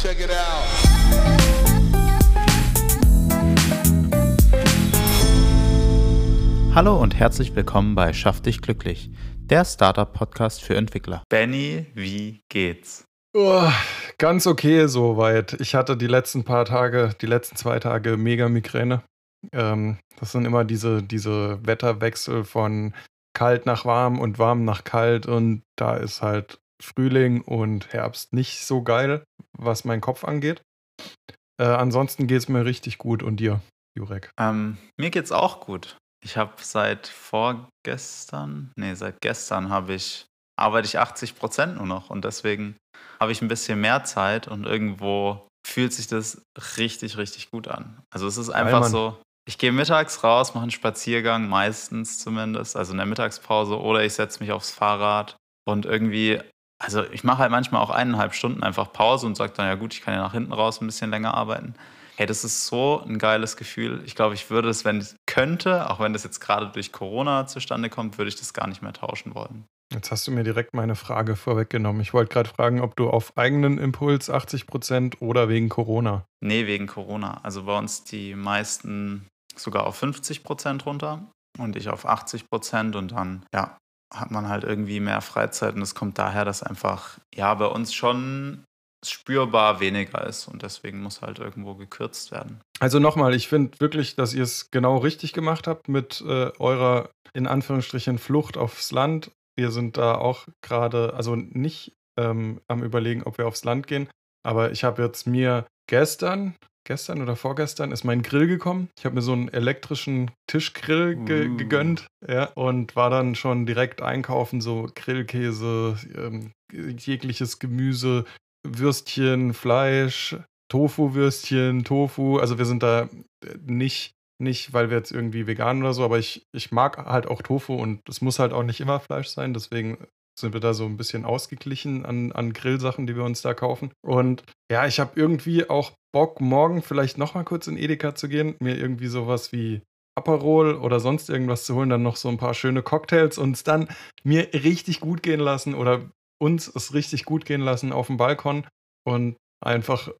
Check it out. Hallo und herzlich willkommen bei Schaff dich glücklich, der Startup-Podcast für Entwickler. Benny, wie geht's? Oh, ganz okay soweit. Ich hatte die letzten paar Tage, die letzten zwei Tage mega Migräne. Ähm, das sind immer diese, diese Wetterwechsel von kalt nach warm und warm nach kalt und da ist halt Frühling und Herbst nicht so geil, was meinen Kopf angeht. Äh, ansonsten geht es mir richtig gut und dir, Jurek? Ähm, mir geht's auch gut. Ich habe seit vorgestern, nee, seit gestern habe ich, arbeite ich 80 Prozent nur noch und deswegen habe ich ein bisschen mehr Zeit und irgendwo fühlt sich das richtig, richtig gut an. Also es ist einfach Mann. so, ich gehe mittags raus, mache einen Spaziergang, meistens zumindest, also in der Mittagspause oder ich setze mich aufs Fahrrad und irgendwie, also ich mache halt manchmal auch eineinhalb Stunden einfach Pause und sage dann, ja gut, ich kann ja nach hinten raus ein bisschen länger arbeiten. Hey, das ist so ein geiles Gefühl. Ich glaube, ich würde es, wenn ich könnte, auch wenn das jetzt gerade durch Corona zustande kommt, würde ich das gar nicht mehr tauschen wollen. Jetzt hast du mir direkt meine Frage vorweggenommen. Ich wollte gerade fragen, ob du auf eigenen Impuls 80 Prozent oder wegen Corona. Nee, wegen Corona. Also bei uns die meisten sogar auf 50 Prozent runter und ich auf 80 Prozent und dann, ja, hat man halt irgendwie mehr Freizeit und es kommt daher, dass einfach, ja, bei uns schon spürbar weniger ist und deswegen muss halt irgendwo gekürzt werden. Also nochmal, ich finde wirklich, dass ihr es genau richtig gemacht habt mit äh, eurer in Anführungsstrichen Flucht aufs Land. Wir sind da auch gerade, also nicht ähm, am Überlegen, ob wir aufs Land gehen, aber ich habe jetzt mir gestern, gestern oder vorgestern ist mein Grill gekommen. Ich habe mir so einen elektrischen Tischgrill ge Uh. gegönnt ja, und war dann schon direkt einkaufen, so Grillkäse, ähm, jegliches Gemüse, Würstchen, Fleisch, Tofu-Würstchen, Tofu. Also wir sind da äh, nicht, nicht, weil wir jetzt irgendwie vegan oder so, aber ich, ich mag halt auch Tofu und es muss halt auch nicht immer Fleisch sein. Deswegen sind wir da so ein bisschen ausgeglichen an, an Grillsachen, die wir uns da kaufen. Und ja, ich habe irgendwie auch Bock, morgen vielleicht nochmal kurz in Edeka zu gehen, mir irgendwie sowas wie Aperol oder sonst irgendwas zu holen, dann noch so ein paar schöne Cocktails und es dann mir richtig gut gehen lassen oder uns es richtig gut gehen lassen auf dem Balkon und einfach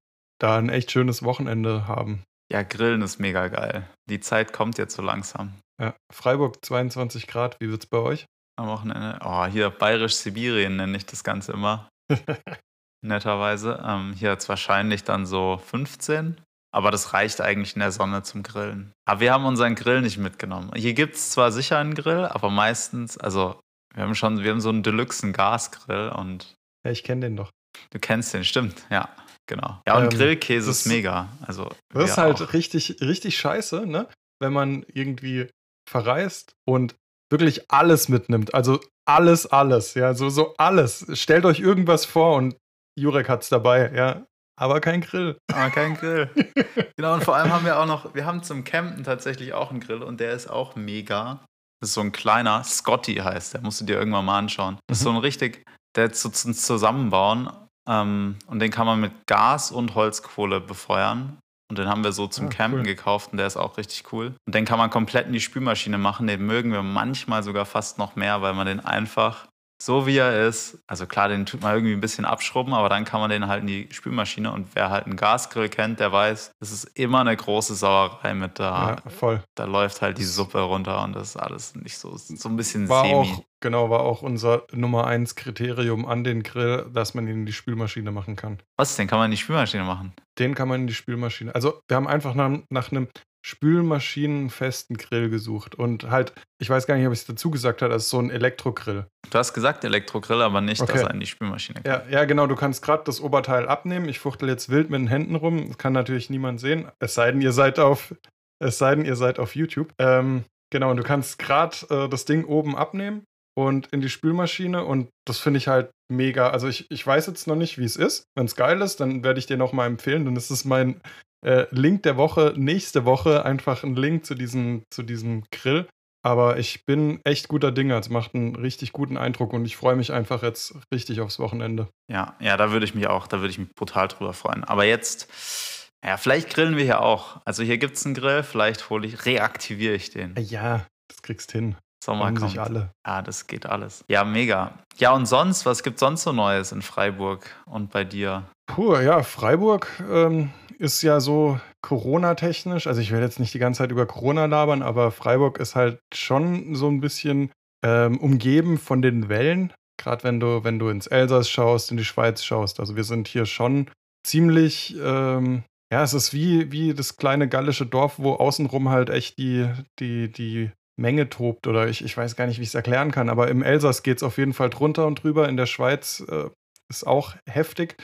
da ein echt schönes Wochenende haben. Ja, Grillen ist mega geil. Die Zeit kommt jetzt so langsam. Ja, Freiburg 22 Grad, wie wird's bei euch? Am Wochenende. Oh, hier bayerisch-Sibirien nenne ich das Ganze immer. Netterweise. Ähm, hier hat es wahrscheinlich dann so 15. Aber das reicht eigentlich in der Sonne zum Grillen. Aber wir haben unseren Grill nicht mitgenommen. Hier gibt es zwar sicher einen Grill, aber meistens, also wir haben schon, wir haben so einen Deluxe Gasgrill und Ja, ich kenne den doch. du kennst den, stimmt, ja, genau. Ja, und Ähm, Grillkäse das- ist mega. Also, Das ist halt auch. richtig, richtig scheiße, ne? Wenn man irgendwie verreist und wirklich alles mitnimmt. Also alles, alles, ja, so, so alles. Stellt euch irgendwas vor und Jurek hat's dabei, ja. Aber kein Grill. Aber kein Grill. genau, und vor allem haben wir auch noch, wir haben zum Campen tatsächlich auch einen Grill und der ist auch mega. Das ist so ein kleiner, Scotty heißt der, musst du dir irgendwann mal anschauen. Das ist so ein richtig, der ist so zum Zusammenbauen ähm, und den kann man mit Gas und Holzkohle befeuern. Und den haben wir so zum Ah, Campen cool. gekauft und der ist auch richtig cool. Und den kann man komplett in die Spülmaschine machen. Den mögen wir manchmal sogar fast noch mehr, weil man den einfach so wie er ist, also klar, den tut man irgendwie ein bisschen abschrubben, aber dann kann man den halt in die Spülmaschine und wer halt einen Gasgrill kennt, der weiß, das ist immer eine große Sauerei mit da. Ja, voll. Da läuft halt die Suppe runter und das ist alles nicht so, so ein bisschen War semi. auch, genau, war auch unser Nummer eins Kriterium an den Grill, dass man ihn in die Spülmaschine machen kann. Was, den kann man in die Spülmaschine machen? Den kann man in die Spülmaschine. Also, wir haben einfach nach, nach einem spülmaschinenfesten Grill gesucht. Und halt, ich weiß gar nicht, ob ich es dazu gesagt habe, das ist so ein Elektrogrill. Du hast gesagt Elektrogrill, aber nicht, dass Okay. er in die Spülmaschine Ja, ja, genau, du kannst gerade das Oberteil abnehmen. Ich fuchtel jetzt wild mit den Händen rum. Das kann natürlich niemand sehen. Es sei denn, ihr seid auf, es sei denn, ihr seid auf YouTube. Ähm, genau, und du kannst gerade äh, das Ding oben abnehmen und in die Spülmaschine. Und das finde ich halt mega. Also ich, ich weiß jetzt noch nicht, wie es ist. Wenn es geil ist, dann werde ich dir noch mal empfehlen. Dann ist es mein äh, Link der Woche. Nächste Woche einfach ein Link zu diesem, zu diesem Grill. Aber ich bin echt guter Dinge. Es macht einen richtig guten Eindruck und ich freue mich einfach jetzt richtig aufs Wochenende. Ja, ja, da würde ich mich auch, da würde ich mich brutal drüber freuen. Aber jetzt, ja, vielleicht grillen wir hier auch. Also hier gibt es einen Grill, vielleicht hole ich, reaktiviere ich den. Ja, das kriegst hin. Sommer Freuen kommt. sich alle. Ja, das geht alles. Ja, mega. Ja, und sonst, was gibt sonst so Neues in Freiburg und bei dir? Puh, ja, Freiburg ähm, ist ja so Corona-technisch. Also ich werde jetzt nicht die ganze Zeit über Corona labern, aber Freiburg ist halt schon so ein bisschen ähm, umgeben von den Wellen. Gerade wenn du, wenn du ins Elsass schaust, in die Schweiz schaust. Also wir sind hier schon ziemlich, ähm, ja, es ist wie, wie das kleine gallische Dorf, wo außenrum halt echt die, die, die Menge tobt. Oder ich, ich weiß gar nicht, wie ich es erklären kann. Aber im Elsass geht es auf jeden Fall drunter und drüber. In der Schweiz äh, ist auch heftig.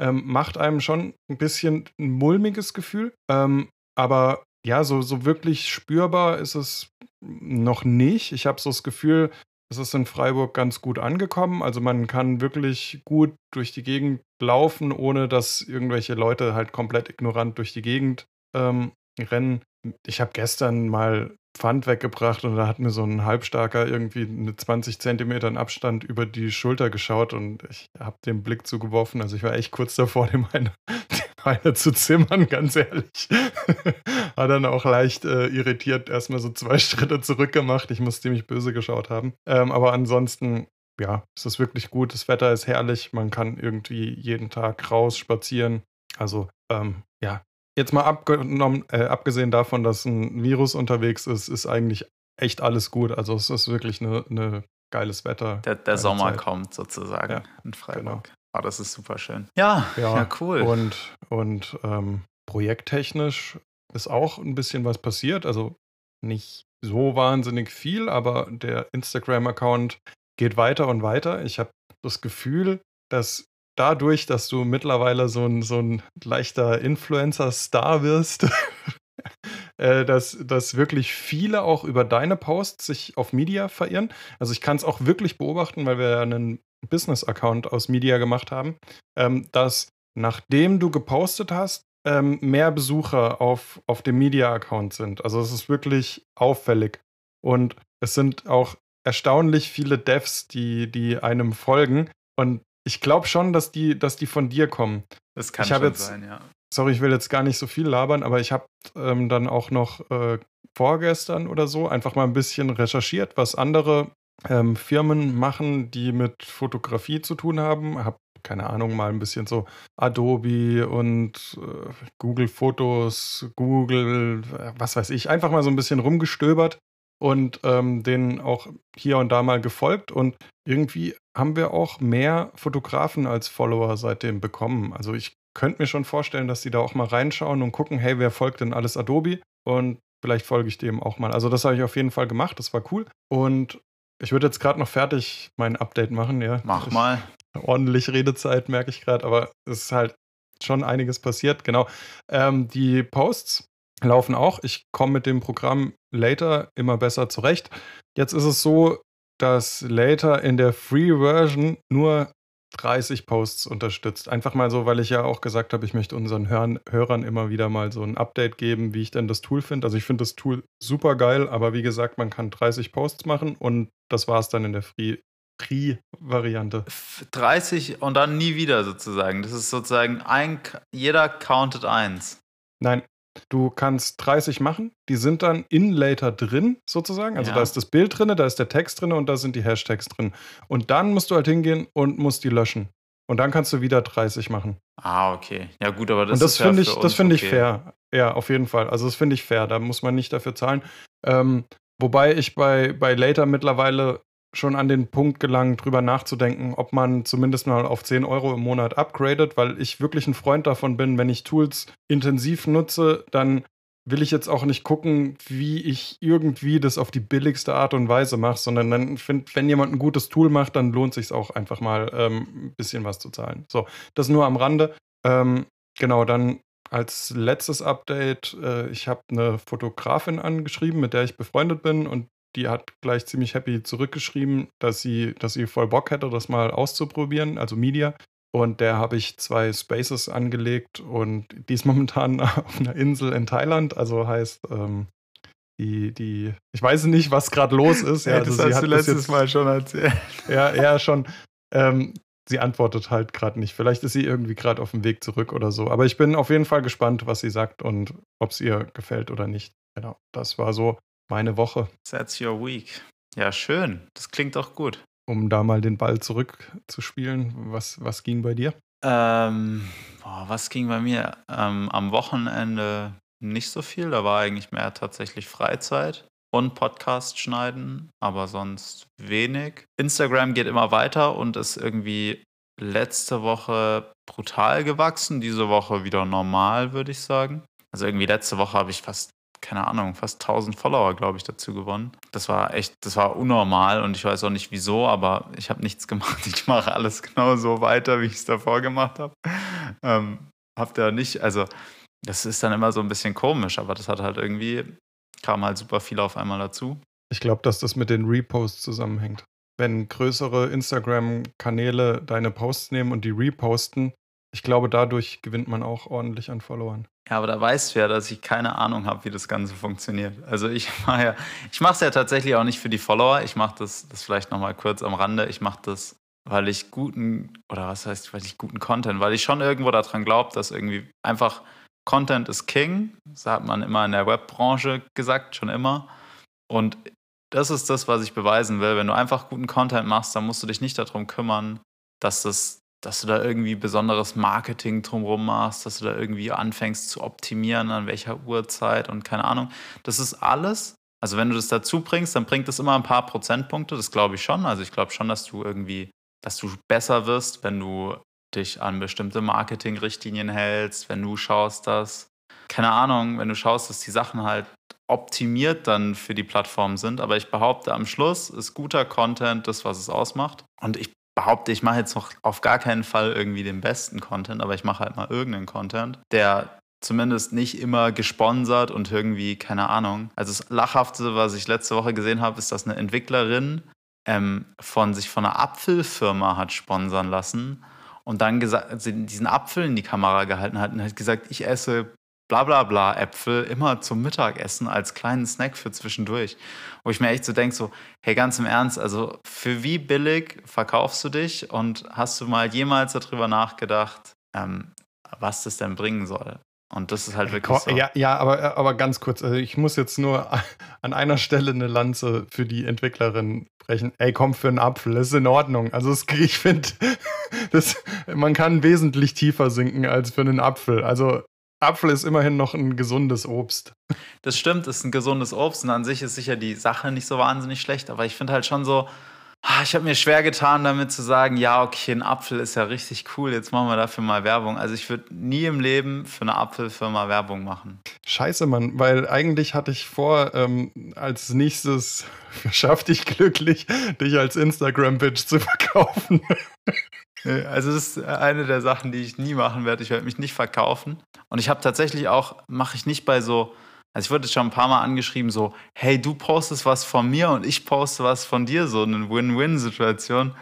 Ähm, macht einem schon ein bisschen ein mulmiges Gefühl. Ähm, aber ja, so, so wirklich spürbar ist es noch nicht. Ich habe so das Gefühl, es ist in Freiburg ganz gut angekommen. Also man kann wirklich gut durch die Gegend laufen, ohne dass irgendwelche Leute halt komplett ignorant durch die Gegend ähm, rennen. Ich habe gestern mal Pfand weggebracht und da hat mir so ein Halbstarker irgendwie mit 20 Zentimetern Abstand über die Schulter geschaut und ich habe den Blick zugeworfen. Also ich war echt kurz davor, dem eine, dem eine zu zimmern, ganz ehrlich. Hat dann auch leicht äh, irritiert erstmal so zwei Schritte zurückgemacht. Ich muss ziemlich böse geschaut haben. Ähm, aber ansonsten, ja, es ist wirklich gut. Das Wetter ist herrlich. Man kann irgendwie jeden Tag raus spazieren. Also, ähm, ja, Jetzt mal abgenommen, äh, abgesehen davon, dass ein Virus unterwegs ist, ist eigentlich echt alles gut. Also es ist wirklich eine, eine geiles Wetter. Der, der Sommer Zeit. kommt sozusagen ja, in Freiburg. Genau. Oh, das ist super schön. Ja, ja, ja cool. Und, und ähm, projekttechnisch ist auch ein bisschen was passiert. Also nicht so wahnsinnig viel, aber der Instagram-Account geht weiter und weiter. Ich habe das Gefühl, dass dadurch, dass du mittlerweile so ein, so ein leichter Influencer-Star wirst, äh, dass, dass wirklich viele auch über deine Posts sich auf Media verirren. Also ich kann es auch wirklich beobachten, weil wir ja einen Business-Account aus Media gemacht haben, ähm, dass nachdem du gepostet hast, ähm, mehr Besucher auf, auf dem Media-Account sind. Also es ist wirklich auffällig. Und es sind auch erstaunlich viele Devs, die, die einem folgen. Und ich glaube schon, dass die, dass die von dir kommen. Das kann ich schon jetzt, sein, ja. Sorry, ich will jetzt gar nicht so viel labern, aber ich habe ähm, dann auch noch äh, vorgestern oder so einfach mal ein bisschen recherchiert, was andere ähm, Firmen machen, die mit Fotografie zu tun haben. Habe keine Ahnung, mal ein bisschen so Adobe und äh, Google Fotos, Google, äh, was weiß ich, einfach mal so ein bisschen rumgestöbert und ähm, denen auch hier und da mal gefolgt. Und irgendwie haben wir auch mehr Fotografen als Follower seitdem bekommen. Also ich könnte mir schon vorstellen, dass die da auch mal reinschauen und gucken, hey, wer folgt denn alles Adobe? Und vielleicht folge ich dem auch mal. Also das habe ich auf jeden Fall gemacht, das war cool. Und ich würde jetzt gerade noch fertig mein Update machen, ja. Mach mal. ordentlich Redezeit, merke ich gerade, aber es ist halt schon einiges passiert. Genau. Ähm, die Posts laufen auch. Ich komme mit dem Programm Later immer besser zurecht. Jetzt ist es so, dass Later in der Free Version nur 30 Posts unterstützt. Einfach mal so, weil ich ja auch gesagt habe, ich möchte unseren Hörern, Hörern immer wieder mal so ein Update geben, wie ich denn das Tool finde. Also ich finde das Tool super geil, aber wie gesagt, man kann 30 Posts machen und das war es dann in der Free. Free-Variante. 30 und dann nie wieder sozusagen. Das ist sozusagen ein, jeder countet eins. Nein, Du kannst 30 machen, die sind dann in Later drin, sozusagen. Also ja. da ist das Bild drin, da ist der Text drin und da sind die Hashtags drin. Und dann musst du halt hingehen und musst die löschen. Und dann kannst du wieder 30 machen. Ah, okay. Ja, gut, aber das, und das ist finde ja ich, das finde okay. ich fair. Ja, auf jeden Fall. Also das finde ich fair. Da muss man nicht dafür zahlen. Ähm, wobei ich bei, bei Later mittlerweile schon an den Punkt gelangt, drüber nachzudenken, ob man zumindest mal auf 10 Euro im Monat upgradet, weil ich wirklich ein Freund davon bin, wenn ich Tools intensiv nutze, dann will ich jetzt auch nicht gucken, wie ich irgendwie das auf die billigste Art und Weise mache, sondern dann finde, wenn jemand ein gutes Tool macht, dann lohnt sich auch einfach mal ähm, ein bisschen was zu zahlen. So, das nur am Rande. Ähm, genau, dann als letztes Update, äh, ich habe eine Fotografin angeschrieben, mit der ich befreundet bin und die hat gleich ziemlich happy zurückgeschrieben, dass sie, dass sie voll Bock hätte, das mal auszuprobieren, also Media. Und der habe ich zwei Spaces angelegt und die ist momentan auf einer Insel in Thailand, also heißt, ähm, die, die, ich weiß nicht, was gerade los ist. Ja, also das hast du letztes jetzt, Mal schon erzählt. Ja, ja, schon. Ähm, sie antwortet halt gerade nicht. Vielleicht ist sie irgendwie gerade auf dem Weg zurück oder so. Aber ich bin auf jeden Fall gespannt, was sie sagt und ob es ihr gefällt oder nicht. Genau, das war so meine Woche. That's your week. Ja, schön. Das klingt doch gut. Um da mal den Ball zurückzuspielen, was, was ging bei dir? Ähm, boah, was ging bei mir? Ähm, am Wochenende nicht so viel. Da war eigentlich mehr tatsächlich Freizeit und Podcast schneiden, aber sonst wenig. Instagram geht immer weiter und ist irgendwie letzte Woche brutal gewachsen, diese Woche wieder normal, würde ich sagen. Also irgendwie letzte Woche habe ich fast, keine Ahnung, fast 1000 Follower, glaube ich, dazu gewonnen. Das war echt, das war unnormal und ich weiß auch nicht wieso, aber ich habe nichts gemacht. Ich mache alles genau so weiter, wie ich es davor gemacht habe. Ähm, habt ihr nicht, also das ist dann immer so ein bisschen komisch, aber das hat halt irgendwie, kam halt super viel auf einmal dazu. Ich glaube, dass das mit den Reposts zusammenhängt. Wenn größere Instagram-Kanäle deine Posts nehmen und die reposten, ich glaube, dadurch gewinnt man auch ordentlich an Followern. Ja, aber da weißt du ja, dass ich keine Ahnung habe, wie das Ganze funktioniert. Also ich mache ja, ich mache es ja tatsächlich auch nicht für die Follower. Ich mache das, das vielleicht nochmal kurz am Rande. Ich mache das, weil ich guten, oder was heißt, weil ich guten Content, weil ich schon irgendwo daran glaube, dass irgendwie einfach Content ist King. Das hat man immer in der Webbranche gesagt, schon immer. Und das ist das, was ich beweisen will. Wenn du einfach guten Content machst, dann musst du dich nicht darum kümmern, dass das dass du da irgendwie besonderes Marketing drumherum machst, dass du da irgendwie anfängst zu optimieren, an welcher Uhrzeit und keine Ahnung. Das ist alles. Also wenn du das dazu bringst, dann bringt das immer ein paar Prozentpunkte, das glaube ich schon. Also ich glaube schon, dass du irgendwie, dass du besser wirst, wenn du dich an bestimmte Marketingrichtlinien hältst, wenn du schaust, dass, keine Ahnung, wenn du schaust, dass die Sachen halt optimiert dann für die Plattform sind. Aber ich behaupte, am Schluss ist guter Content das, was es ausmacht. Und ich behaupte, ich mache jetzt noch auf gar keinen Fall irgendwie den besten Content, aber ich mache halt mal irgendeinen Content, der zumindest nicht immer gesponsert und irgendwie, keine Ahnung. Also das Lachhafte, was ich letzte Woche gesehen habe, ist, dass eine Entwicklerin ähm, von sich von einer Apfelfirma hat sponsern lassen und dann gesagt, diesen Apfel in die Kamera gehalten hat und hat gesagt, ich esse blablabla Äpfel immer zum Mittagessen als kleinen Snack für zwischendurch. Wo ich mir echt so denke, so, hey, ganz im Ernst, also für wie billig verkaufst du dich und hast du mal jemals darüber nachgedacht, ähm, was das denn bringen soll? Und das ist halt wirklich so. Ja, ja aber, aber ganz kurz, also ich muss jetzt nur an einer Stelle eine Lanze für die Entwicklerin brechen. Ey, komm für einen Apfel, das ist in Ordnung. Also es, ich finde, man kann wesentlich tiefer sinken als für einen Apfel. Also Apfel ist immerhin noch ein gesundes Obst. Das stimmt, ist ein gesundes Obst und an sich ist sicher die Sache nicht so wahnsinnig schlecht, aber ich finde halt schon so, ah, ich habe mir schwer getan, damit zu sagen, ja, okay, ein Apfel ist ja richtig cool, jetzt machen wir dafür mal Werbung. Also ich würde nie im Leben für eine Apfelfirma Werbung machen. Scheiße, Mann, weil eigentlich hatte ich vor, ähm, als nächstes schaff dich glücklich, dich als Instagram-Bitch zu verkaufen. Also das ist eine der Sachen, die ich nie machen werde. Ich werde mich nicht verkaufen. Und ich habe tatsächlich auch, mache ich nicht bei so, also ich wurde schon ein paar Mal angeschrieben, so, hey, du postest was von mir und ich poste was von dir, so eine Win-Win-Situation.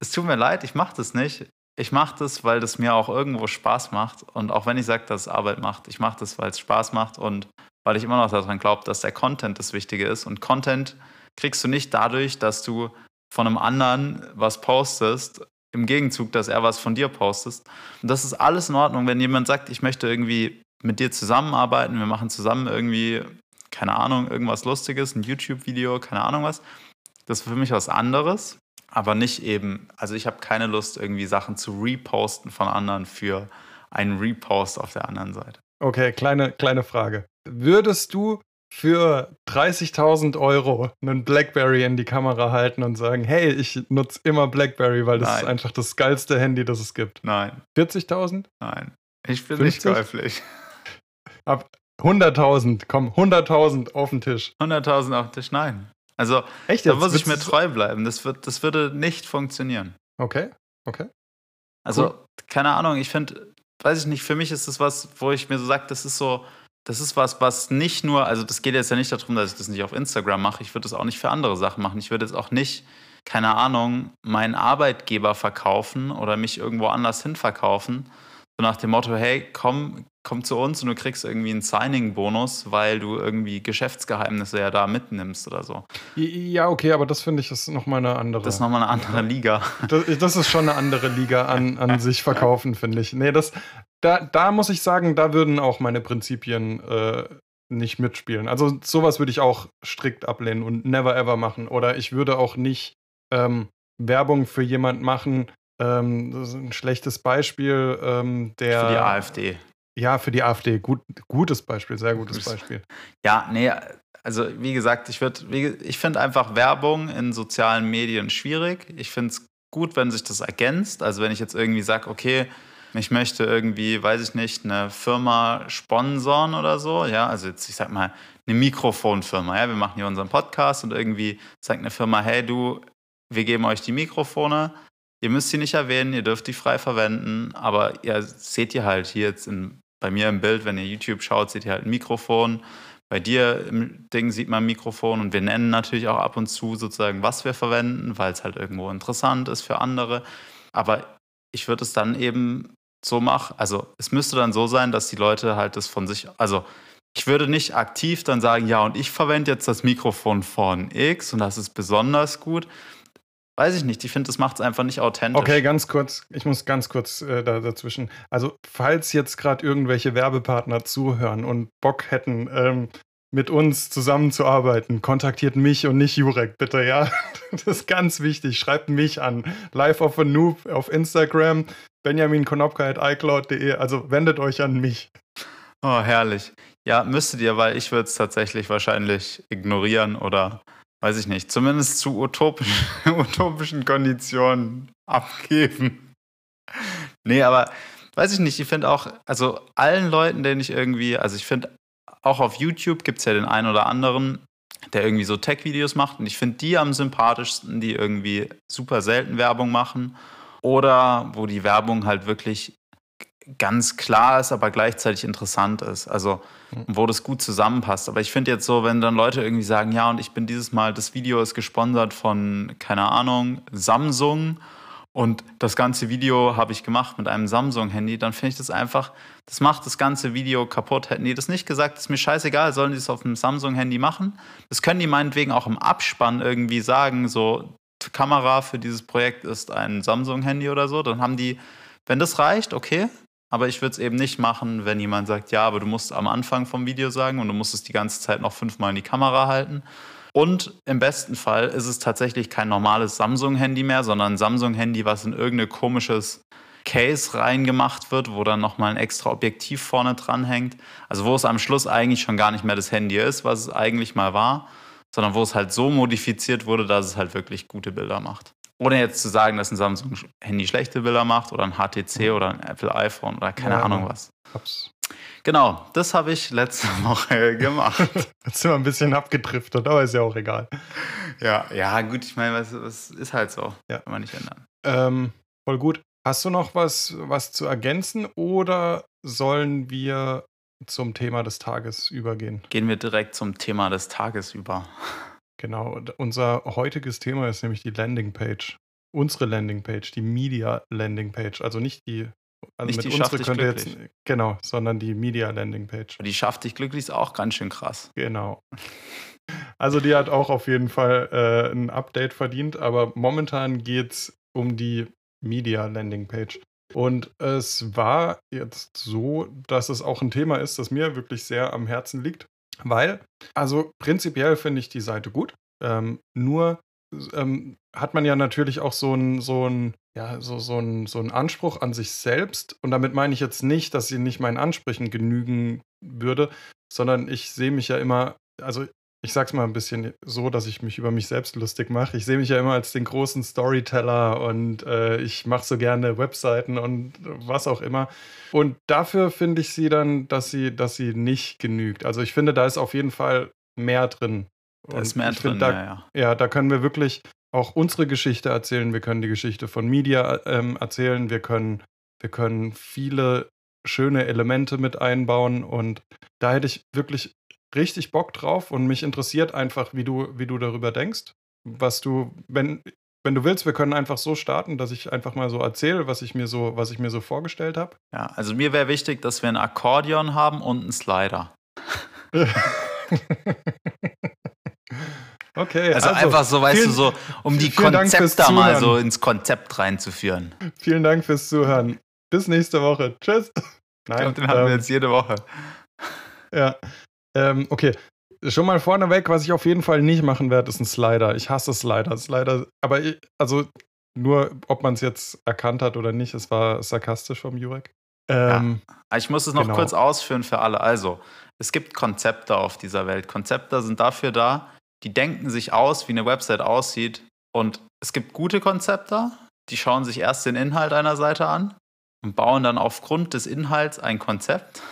Es tut mir leid, ich mache das nicht. Ich mache das, weil das mir auch irgendwo Spaß macht. Und auch wenn ich sage, dass es Arbeit macht, ich mache das, weil es Spaß macht und weil ich immer noch daran glaube, dass der Content das Wichtige ist. Und Content kriegst du nicht dadurch, dass du von einem anderen was postest im Gegenzug, dass er was von dir postest. Und das ist alles in Ordnung, wenn jemand sagt, ich möchte irgendwie mit dir zusammenarbeiten, wir machen zusammen irgendwie, keine Ahnung, irgendwas Lustiges, ein YouTube-Video, keine Ahnung was. Das ist für mich was anderes, aber nicht eben, also ich habe keine Lust, irgendwie Sachen zu reposten von anderen für einen Repost auf der anderen Seite. Okay, kleine, kleine Frage. Würdest du für 30.000 Euro einen Blackberry in die Kamera halten und sagen, hey, ich nutze immer Blackberry, weil das Nein. ist einfach das geilste Handy, das es gibt. Nein. 40.000? Nein. Ich bin 50? nicht käuflich. Ab 100.000, komm, 100.000 auf den Tisch. 100.000 auf den Tisch, nein. Also, Echt da muss ich mir treu bleiben. Das, wird, das würde nicht funktionieren. Okay, okay. Also, cool. keine Ahnung, ich finde, weiß ich nicht, für mich ist das was, wo ich mir so sage, das ist so, das ist was, was nicht nur, also das geht jetzt ja nicht darum, dass ich das nicht auf Instagram mache. Ich würde das auch nicht für andere Sachen machen. Ich würde es auch nicht, keine Ahnung, meinen Arbeitgeber verkaufen oder mich irgendwo anders hin verkaufen. So nach dem Motto, hey, komm, komm zu uns und du kriegst irgendwie einen Signing-Bonus, weil du irgendwie Geschäftsgeheimnisse ja da mitnimmst oder so. Ja, okay, aber das finde ich ist nochmal eine andere. Das ist nochmal eine andere Liga. Das, das, ist schon eine andere Liga an, an sich verkaufen, finde ich. Nee, das, da, da muss ich sagen, da würden auch meine Prinzipien äh, nicht mitspielen. Also sowas würde ich auch strikt ablehnen und never ever machen. Oder ich würde auch nicht ähm, Werbung für jemand machen, ähm, das ist ein schlechtes Beispiel. Ähm, der, Für die AfD. Ja, für die AfD. Gut, gutes Beispiel, sehr gutes. Beispiel. Ja, nee, also wie gesagt, ich, würd- ich finde einfach Werbung in sozialen Medien schwierig. Ich finde es gut, wenn sich das ergänzt. Also wenn ich jetzt irgendwie sage, okay, ich möchte irgendwie, weiß ich nicht, eine Firma sponsoren oder so, ja, also jetzt, ich sag mal, eine Mikrofonfirma, ja, wir machen hier unseren Podcast und irgendwie sagt eine Firma, hey du, wir geben euch die Mikrofone, ihr müsst sie nicht erwähnen, ihr dürft die frei verwenden, aber ihr seht ihr halt hier jetzt in, bei mir im Bild, wenn ihr YouTube schaut, seht ihr halt ein Mikrofon. Bei dir im Ding sieht man ein Mikrofon und wir nennen natürlich auch ab und zu sozusagen, was wir verwenden, weil es halt irgendwo interessant ist für andere. Aber ich würde es dann eben so machen, also es müsste dann so sein, dass die Leute halt das von sich, also ich würde nicht aktiv dann sagen, ja, und ich verwende jetzt das Mikrofon von X und das ist besonders gut. Weiß ich nicht, ich finde, das macht es einfach nicht authentisch. Okay, ganz kurz, ich muss ganz kurz äh, da, dazwischen. Also, falls jetzt gerade irgendwelche Werbepartner zuhören und Bock hätten, ähm, mit uns zusammenzuarbeiten, kontaktiert mich und nicht Jurek, bitte, ja. Das ist ganz wichtig. Schreibt mich an. Live of a Noob auf Instagram, benjaminkonopka.icloud.de. Also wendet euch an mich. Oh, herrlich. Ja, müsstet ihr, weil ich würde es tatsächlich wahrscheinlich ignorieren oder, weiß ich nicht, zumindest zu utopischen, utopischen Konditionen abgeben. Nee, aber weiß ich nicht, ich finde auch, also allen Leuten, denen ich irgendwie, also ich finde, auch auf YouTube gibt es ja den einen oder anderen, der irgendwie so Tech-Videos macht und ich finde die am sympathischsten, die irgendwie super selten Werbung machen oder wo die Werbung halt wirklich ganz klar ist, aber gleichzeitig interessant ist. Also, wo das gut zusammenpasst. Aber ich finde jetzt so, wenn dann Leute irgendwie sagen, ja, und ich bin dieses Mal, das Video ist gesponsert von, keine Ahnung, Samsung und das ganze Video habe ich gemacht mit einem Samsung-Handy, dann finde ich das einfach, das macht das ganze Video kaputt. Hätten die das nicht gesagt, ist mir scheißegal, sollen die es auf dem Samsung-Handy machen. Das können die meinetwegen auch im Abspann irgendwie sagen, so, Kamera für dieses Projekt ist ein Samsung-Handy oder so. Dann haben die, wenn das reicht, okay, aber ich würde es eben nicht machen, wenn jemand sagt, ja, aber du musst am Anfang vom Video sagen und du musst es die ganze Zeit noch fünfmal in die Kamera halten. Und im besten Fall ist es tatsächlich kein normales Samsung-Handy mehr, sondern ein Samsung-Handy, was in irgendein komisches Case reingemacht wird, wo dann nochmal ein extra Objektiv vorne dran hängt. Also wo es am Schluss eigentlich schon gar nicht mehr das Handy ist, was es eigentlich mal war, sondern wo es halt so modifiziert wurde, dass es halt wirklich gute Bilder macht. Ohne jetzt zu sagen, dass ein Samsung-Handy schlechte Bilder macht oder ein HTC oder ein Apple iPhone oder keine Ja, Ahnung aber- was. Hab's. Genau, das habe ich letzte Woche gemacht. Jetzt sind wir ein bisschen abgedriftet, aber ist ja auch egal. ja, ja, gut, ich meine, was, was ist halt so. Ja. Kann man nicht ändern. Ähm, voll gut. Hast du noch was, was zu ergänzen oder sollen wir zum Thema des Tages übergehen? Gehen wir direkt zum Thema des Tages über. Genau, unser heutiges Thema ist nämlich die Landingpage. Unsere Landingpage, die Media Landingpage. Also nicht die, also Nicht mit die unsere Schaff dich könnt ihr jetzt, genau, sondern die Media Landingpage. Die schafft dich glücklich ist auch ganz schön krass. Genau. Also die hat auch auf jeden Fall äh, ein Update verdient, aber momentan geht es um die Media Landing Page. Und es war jetzt so, dass es auch ein Thema ist, das mir wirklich sehr am Herzen liegt, weil, also prinzipiell finde ich die Seite gut. Ähm, nur ähm, hat man ja natürlich auch so einen so ja, so, so so Anspruch an sich selbst. Und damit meine ich jetzt nicht, dass sie nicht meinen Ansprüchen genügen würde, sondern ich sehe mich ja immer, also ich sag's mal ein bisschen so, dass ich mich über mich selbst lustig mache. Ich sehe mich ja immer als den großen Storyteller und äh, ich mache so gerne Webseiten und was auch immer. Und dafür finde ich sie dann, dass sie, dass sie nicht genügt. Also ich finde, da ist auf jeden Fall mehr drin. Da Und ist mehr drin, find, da, ja, ja. ja, da können wir wirklich auch unsere Geschichte erzählen. Wir können die Geschichte von Media ähm, erzählen. Wir können, wir können viele schöne Elemente mit einbauen. Und da hätte ich wirklich richtig Bock drauf. Und mich interessiert einfach, wie du, wie du darüber denkst. Was du, wenn, wenn du willst, wir können einfach so starten, dass ich einfach mal so erzähle, was ich mir so, was ich mir so vorgestellt habe. ja. Also mir wäre wichtig, dass wir ein Akkordeon haben und einen Slider. okay, Also, einfach so, weißt vielen- du, so, um die Konzepte mal so ins Konzept reinzuführen. Vielen Dank fürs Zuhören. Bis nächste Woche. Tschüss. Ich glaube, den haben wir jetzt jede Woche. Ja. Ähm, okay. Schon mal vorneweg, was ich auf jeden Fall nicht machen werde, ist ein Slider. Ich hasse Slider. Slider, aber ich, also nur, ob man es jetzt erkannt hat oder nicht, es war sarkastisch vom Jurek. Ähm, ja. Ich muss es noch genau. kurz ausführen für alle. Also, es gibt Konzepte auf dieser Welt. Konzepte sind dafür da, die denken sich aus, wie eine Website aussieht. Und es gibt gute Konzepte, die schauen sich erst den Inhalt einer Seite an und bauen dann aufgrund des Inhalts ein Konzept.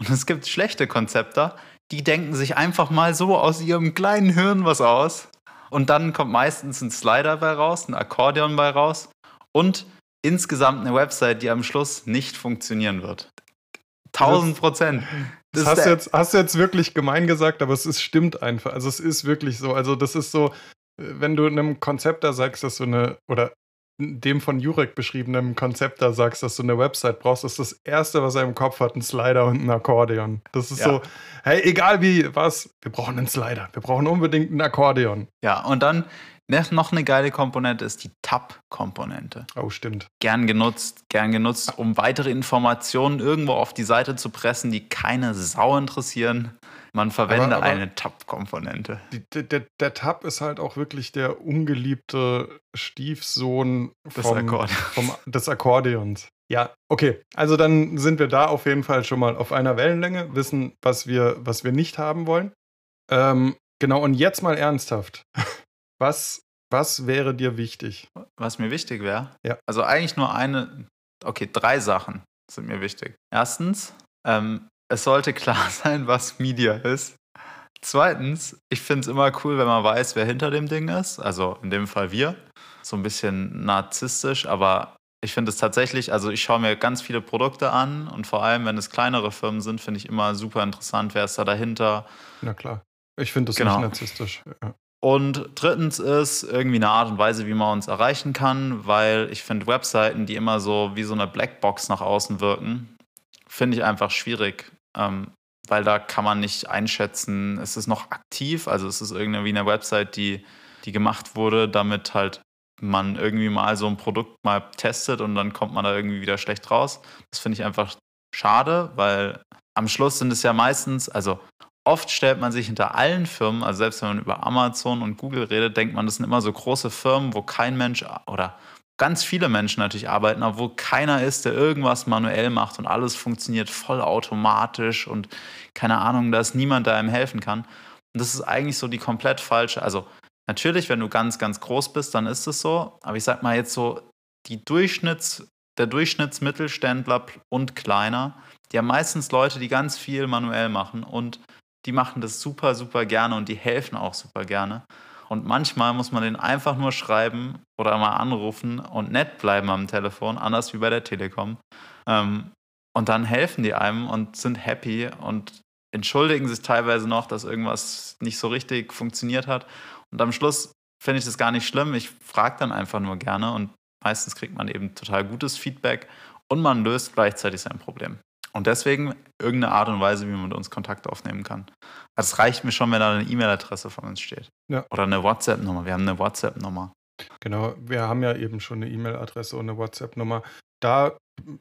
Und es gibt schlechte Konzepte, die denken sich einfach mal so aus ihrem kleinen Hirn was aus. Und dann kommt meistens ein Slider bei raus, ein Akkordeon bei raus und insgesamt eine Website, die am Schluss nicht funktionieren wird. 1000 Prozent. Das, das hast, du jetzt, hast du jetzt wirklich gemein gesagt, aber es ist, stimmt einfach. Also es ist wirklich so. Also das ist so, wenn du einem Konzepter sagst, dass du eine, oder dem von Jurek beschriebenen Konzept da sagst, dass du eine Website brauchst, ist das Erste, was er im Kopf hat, ein Slider und ein Akkordeon. Das ist ja. so, hey, egal wie, was, wir brauchen einen Slider, wir brauchen unbedingt ein Akkordeon. Ja, und dann noch eine geile Komponente ist die Tab-Komponente. Oh, stimmt. Gern genutzt, gern genutzt, um weitere Informationen irgendwo auf die Seite zu pressen, die keine Sau interessieren. Man verwende aber, aber eine Tab-Komponente. Der, der, Tab ist halt auch wirklich der ungeliebte Stiefsohn des, vom, Akkordeons. Vom, des Akkordeons. Ja, okay. Also dann sind wir da auf jeden Fall schon mal auf einer Wellenlänge, wissen, was wir, was wir nicht haben wollen. Ähm, genau, und jetzt mal ernsthaft. Was, was wäre dir wichtig? Was mir wichtig wäre? Ja. Also eigentlich nur eine, okay, drei Sachen sind mir wichtig. Erstens, ähm, es sollte klar sein, was Media ist. Zweitens, ich finde es immer cool, wenn man weiß, wer hinter dem Ding ist. Also in dem Fall wir. So ein bisschen narzisstisch, aber ich finde es tatsächlich, also ich schaue mir ganz viele Produkte an und vor allem, wenn es kleinere Firmen sind, finde ich immer super interessant, wer ist da dahinter. Na klar. Ich finde das genau. nicht narzisstisch. Ja. Und drittens ist irgendwie eine Art und Weise, wie man uns erreichen kann, weil ich finde Webseiten, die immer so wie so eine Blackbox nach außen wirken, finde ich einfach schwierig. Ähm, weil da kann man nicht einschätzen, ist es noch aktiv, also ist es irgendwie eine Website, die, die gemacht wurde, damit halt man irgendwie mal so ein Produkt mal testet und dann kommt man da irgendwie wieder schlecht raus. Das finde ich einfach schade, weil am Schluss sind es ja meistens, also oft stellt man sich hinter allen Firmen, also selbst wenn man über Amazon und Google redet, denkt man, das sind immer so große Firmen, wo kein Mensch oder ganz viele Menschen natürlich arbeiten, wo keiner ist, der irgendwas manuell macht und alles funktioniert voll automatisch und keine Ahnung, da ist niemand, der einem helfen kann. Und das ist eigentlich so die komplett falsche. Also natürlich, wenn du ganz, ganz groß bist, dann ist es so. Aber ich sag mal jetzt so, die Durchschnitts, der Durchschnittsmittelständler und kleiner, die haben meistens Leute, die ganz viel manuell machen und die machen das super, super gerne und die helfen auch super gerne. Und manchmal muss man den einfach nur schreiben oder mal anrufen und nett bleiben am Telefon, anders wie bei der Telekom. Ähm, und dann helfen die einem und sind happy und entschuldigen sich teilweise noch, dass irgendwas nicht so richtig funktioniert hat. Und am Schluss finde ich das gar nicht schlimm. Ich frage dann einfach nur gerne und meistens kriegt man eben total gutes Feedback und man löst gleichzeitig sein Problem. Und deswegen irgendeine Art und Weise, wie man mit uns Kontakt aufnehmen kann. Also es reicht mir schon, wenn da eine E-Mail-Adresse von uns steht. Ja. Oder eine WhatsApp-Nummer. Wir haben eine WhatsApp-Nummer. Genau, wir haben ja eben schon eine E-Mail-Adresse und eine WhatsApp-Nummer. Da,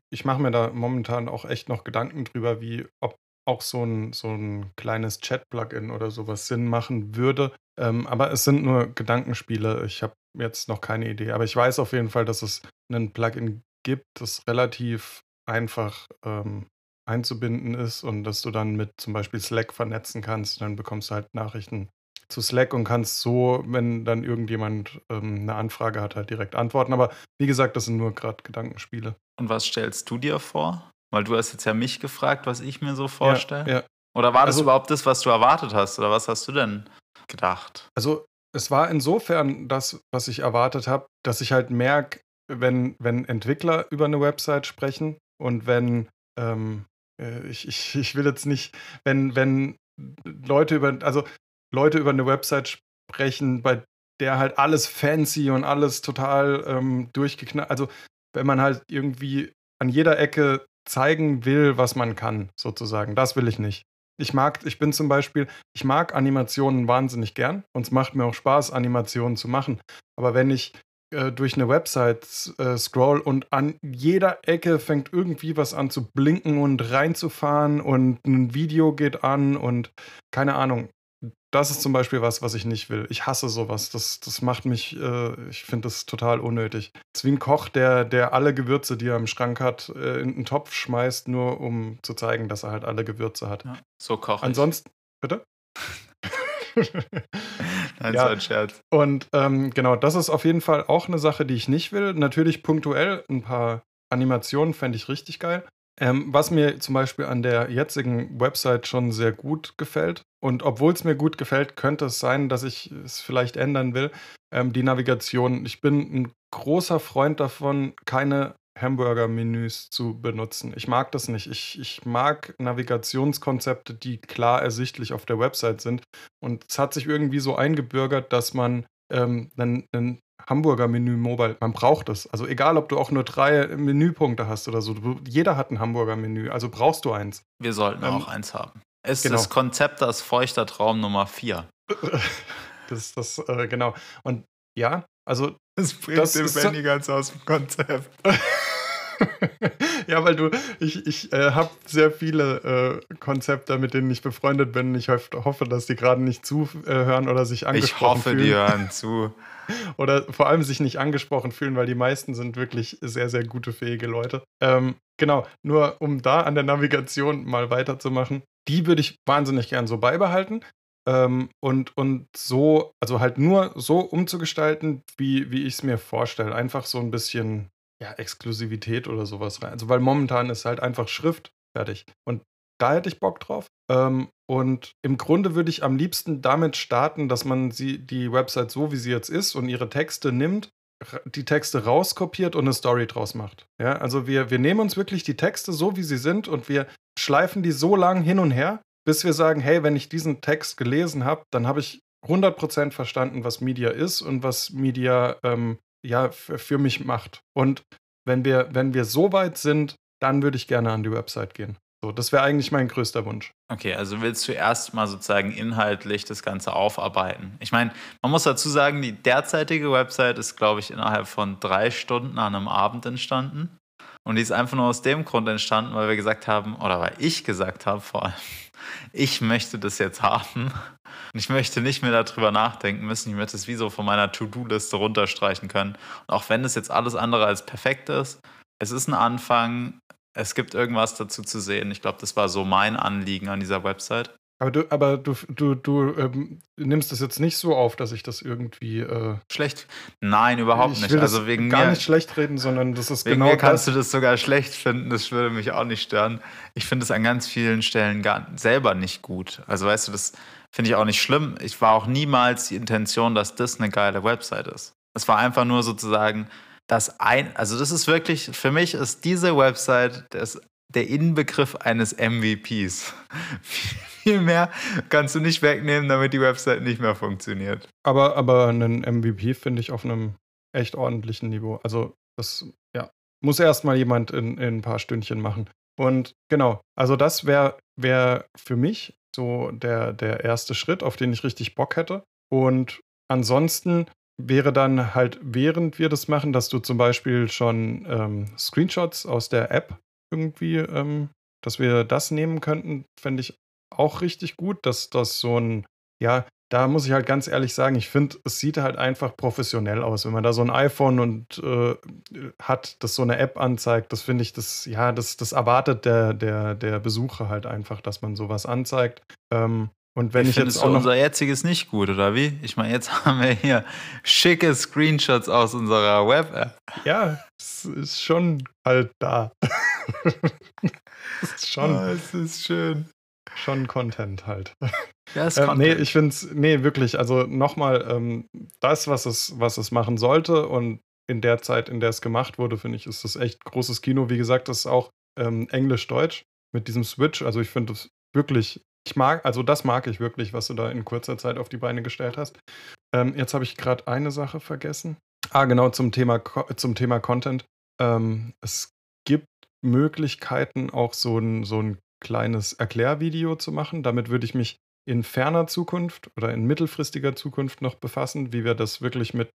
ich mache mir da momentan auch echt noch Gedanken drüber, wie ob auch so ein, so ein kleines Chat-Plugin oder sowas Sinn machen würde. Ähm, aber es sind nur Gedankenspiele. Ich habe jetzt noch keine Idee. Aber ich weiß auf jeden Fall, dass es ein Plugin gibt, das relativ einfach ähm, einzubinden ist und dass du dann mit zum Beispiel Slack vernetzen kannst. Dann bekommst du halt Nachrichten zu Slack und kannst so, wenn dann irgendjemand ähm, eine Anfrage hat, halt direkt antworten. Aber wie gesagt, das sind nur gerade Gedankenspiele. Und was stellst du dir vor? Weil du hast jetzt ja mich gefragt, was ich mir so vorstelle. Ja, ja. Oder war das also, überhaupt das, was du erwartet hast? Oder was hast du denn gedacht? Also es war insofern das, was ich erwartet habe, dass ich halt merke, wenn, wenn Entwickler über eine Website sprechen und wenn ähm, äh, ich, ich, ich will jetzt nicht, wenn, wenn Leute über, also Leute über eine Website sprechen, bei der halt alles fancy und alles total ähm, durchgeknallt, also wenn man halt irgendwie an jeder Ecke zeigen will, was man kann, sozusagen. Das will ich nicht. Ich mag, ich bin zum Beispiel, ich mag Animationen wahnsinnig gern und es macht mir auch Spaß, Animationen zu machen. Aber wenn ich äh, durch eine Website äh, scroll und an jeder Ecke fängt irgendwie was an zu blinken und reinzufahren und ein Video geht an und keine Ahnung. das ist zum Beispiel was, was ich nicht will. Ich hasse sowas. Das, das macht mich, äh, ich finde das total unnötig. Es ist wie ein Koch, der, der alle Gewürze, die er im Schrank hat, äh, in einen Topf schmeißt, nur um zu zeigen, dass er halt alle Gewürze hat. Ja, so koche Ansonsten, bitte? Nein, ja. so ein Scherz. Und ähm, genau, das ist auf jeden Fall auch eine Sache, die ich nicht will. Natürlich punktuell ein paar Animationen fände ich richtig geil. Ähm, was mir zum Beispiel an der jetzigen Website schon sehr gut gefällt, und obwohl es mir gut gefällt, könnte es sein, dass ich es vielleicht ändern will, ähm, die Navigation. Ich bin ein großer Freund davon, keine Hamburger-Menüs zu benutzen. Ich mag das nicht. Ich, ich mag Navigationskonzepte, die klar ersichtlich auf der Website sind. Und es hat sich irgendwie so eingebürgert, dass man ähm, einen, einen Hamburger Menü Mobile, man braucht es. Also egal, ob du auch nur drei Menüpunkte hast oder so, du, jeder hat ein Hamburger Menü, also brauchst du eins. Wir sollten ähm, auch eins haben. Es ist genau. das Konzept das feuchter Traum Nummer 4. das ist das, äh, genau. Und ja, also. Das bringt das den Benny ganz aus dem Konzept. ja, weil du, ich, ich äh, habe sehr viele äh, Konzepte, mit denen ich befreundet bin. Ich hoffe, dass die gerade nicht zuhören oder sich angesprochen fühlen. Ich hoffe, fühlen. die hören zu. oder vor allem sich nicht angesprochen fühlen, weil die meisten sind wirklich sehr, sehr gute, fähige Leute. Ähm, genau, nur um da an der Navigation mal weiterzumachen, die würde ich wahnsinnig gern so beibehalten. Ähm, und, und so, also halt nur so umzugestalten, wie, wie ich es mir vorstelle. Einfach so ein bisschen ja, Exklusivität oder sowas rein. Also, weil momentan ist halt einfach Schrift fertig. Und da hätte ich Bock drauf. Ähm, und im Grunde würde ich am liebsten damit starten, dass man sie, die Website so, wie sie jetzt ist und ihre Texte nimmt, die Texte rauskopiert und eine Story draus macht. Ja, also wir, wir nehmen uns wirklich die Texte so, wie sie sind und wir schleifen die so lang hin und her, bis wir sagen, hey, wenn ich diesen Text gelesen habe, dann habe ich 100% verstanden, was Media ist und was Media ähm, ja, für mich macht. Und wenn wir, wenn wir so weit sind, dann würde ich gerne an die Website gehen. So, das wäre eigentlich mein größter Wunsch. Okay, also willst du erstmal sozusagen inhaltlich das Ganze aufarbeiten? Ich meine, man muss dazu sagen, die derzeitige Website ist, glaube ich, innerhalb von drei Stunden an einem Abend entstanden. Und die ist einfach nur aus dem Grund entstanden, weil wir gesagt haben, oder weil ich gesagt habe vor allem, ich möchte das jetzt haben. Und ich möchte nicht mehr darüber nachdenken müssen. Ich möchte es wie so von meiner To-Do-Liste runterstreichen können. Und auch wenn es jetzt alles andere als perfekt ist, es ist ein Anfang, es gibt irgendwas dazu zu sehen. Ich glaube, das war so mein Anliegen an dieser Website. Aber du, aber du, du, du ähm, nimmst das jetzt nicht so auf, dass ich das irgendwie äh, schlecht. Nein, überhaupt ich nicht. Also wegen gar mir, nicht schlecht reden, sondern das ist wegen genau mir kannst das. du das sogar schlecht finden. Das würde mich auch nicht stören. Ich finde es an ganz vielen Stellen gar selber nicht gut. Also weißt du, das finde ich auch nicht schlimm. Ich war auch niemals die Intention, dass das eine geile Website ist. Es war einfach nur sozusagen das ein, also das ist wirklich, für mich ist diese Website das, der Inbegriff eines MVPs. Viel mehr kannst du nicht wegnehmen, damit die Website nicht mehr funktioniert. Aber, aber einen MVP finde ich auf einem echt ordentlichen Niveau. Also das, ja, muss erstmal jemand in, in ein paar Stündchen machen. Und genau, also das wäre wär für mich so der, der erste Schritt, auf den ich richtig Bock hätte. Und ansonsten wäre dann halt, während wir das machen, dass du zum Beispiel schon ähm, Screenshots aus der App irgendwie, ähm, dass wir das nehmen könnten, fände ich auch richtig gut, dass das so ein, ja, da muss ich halt ganz ehrlich sagen, ich finde, es sieht halt einfach professionell aus. Wenn man da so ein iPhone und äh, hat, das so eine App anzeigt, das finde ich, das, ja, das, das erwartet der, der, der Besucher halt einfach, dass man sowas anzeigt. Ähm, und wenn ich, ich jetzt auch unser jetziges nicht gut, oder wie? Ich meine, jetzt haben wir hier schicke Screenshots aus unserer Web-App. Ja, es ist schon halt da. es ist schon. Oh, es ist schön. Schon Content halt. Ja, ist äh, Content. Nee, ich finde es, nee, wirklich, also nochmal, ähm, das, was es, was es machen sollte und in der Zeit, in der es gemacht wurde, finde ich, ist das echt großes Kino. Wie gesagt, das ist auch ähm, Englisch-Deutsch mit diesem Switch. Also ich finde das wirklich ich mag, also das mag ich wirklich, was du da in kurzer Zeit auf die Beine gestellt hast. Ähm, jetzt habe ich gerade eine Sache vergessen. Ah, genau, zum Thema, zum Thema Content. Ähm, es gibt Möglichkeiten, auch so ein, so ein kleines Erklärvideo zu machen. Damit würde ich mich in ferner Zukunft oder in mittelfristiger Zukunft noch befassen, wie wir das wirklich mit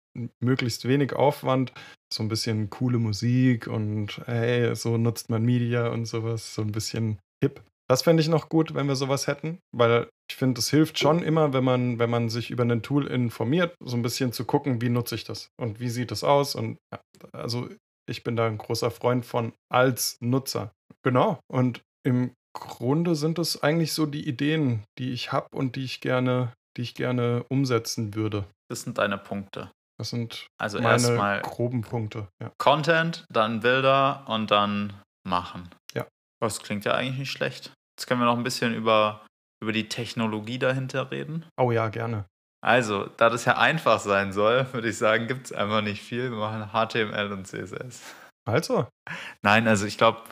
möglichst wenig Aufwand, so ein bisschen coole Musik und hey, so nutzt man Media und sowas, so ein bisschen hip Das fände ich noch gut, wenn wir sowas hätten, weil ich finde, es hilft schon immer, wenn man, wenn man sich über ein Tool informiert, so ein bisschen zu gucken, wie nutze ich das und wie sieht es aus. Und ja, also ich bin da ein großer Freund von als Nutzer. Genau. Und im Grunde sind es eigentlich so die Ideen, die ich habe und die ich gerne, die ich gerne umsetzen würde. Das sind deine Punkte. Das sind Also meine erstmal groben Punkte. Ja. Content, dann Bilder und dann machen. Ja. Das klingt ja eigentlich nicht schlecht. Jetzt können wir noch ein bisschen über, über die Technologie dahinter reden. Oh ja, gerne. Also, da das ja einfach sein soll, würde ich sagen, gibt es einfach nicht viel. Wir machen HTML und CSS. Also, Nein, also ich glaube,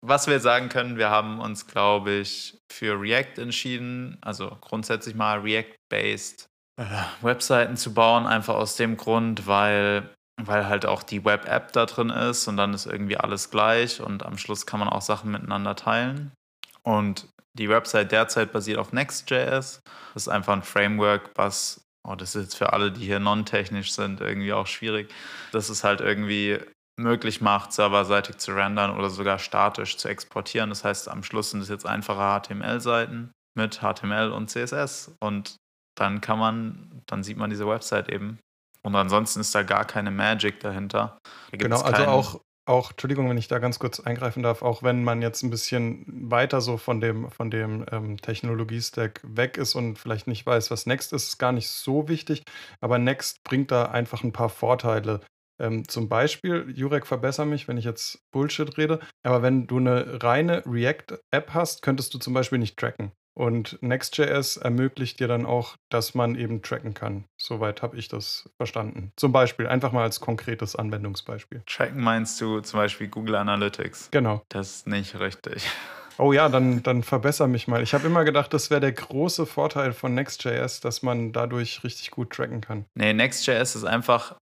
was wir sagen können, wir haben uns, glaube ich, für React entschieden. Also grundsätzlich mal React-based äh, Webseiten zu bauen, einfach aus dem Grund, weil, weil halt auch die Web-App da drin ist und dann ist irgendwie alles gleich und am Schluss kann man auch Sachen miteinander teilen. Und die Website derzeit basiert auf Next.js. Das ist einfach ein Framework, was, oh, das ist jetzt für alle, die hier non-technisch sind, irgendwie auch schwierig. Das ist halt irgendwie möglich macht, serverseitig zu rendern oder sogar statisch zu exportieren. Das heißt, am Schluss sind es jetzt einfache HTML-Seiten mit HTML und CSS und dann kann man, dann sieht man diese Website eben. Und ansonsten ist da gar keine Magic dahinter. Da genau, also auch, auch, Entschuldigung, wenn ich da ganz kurz eingreifen darf, auch wenn man jetzt ein bisschen weiter so von dem, von dem ähm, Technologie-Stack weg ist und vielleicht nicht weiß, was Next ist, ist gar nicht so wichtig. Aber Next bringt da einfach ein paar Vorteile. Ähm, zum Beispiel, Jurek, verbessere mich, wenn ich jetzt Bullshit rede, aber wenn du eine reine React-App hast, könntest du zum Beispiel nicht tracken. Und Next.js ermöglicht dir dann auch, dass man eben tracken kann. Soweit habe ich das verstanden. Zum Beispiel, einfach mal als konkretes Anwendungsbeispiel. Tracken meinst du zum Beispiel Google Analytics? Genau. Das ist nicht richtig. Oh ja, dann, dann verbessere mich mal. Ich habe immer gedacht, das wäre der große Vorteil von Next.js, dass man dadurch richtig gut tracken kann. Nee, Next.js ist einfach,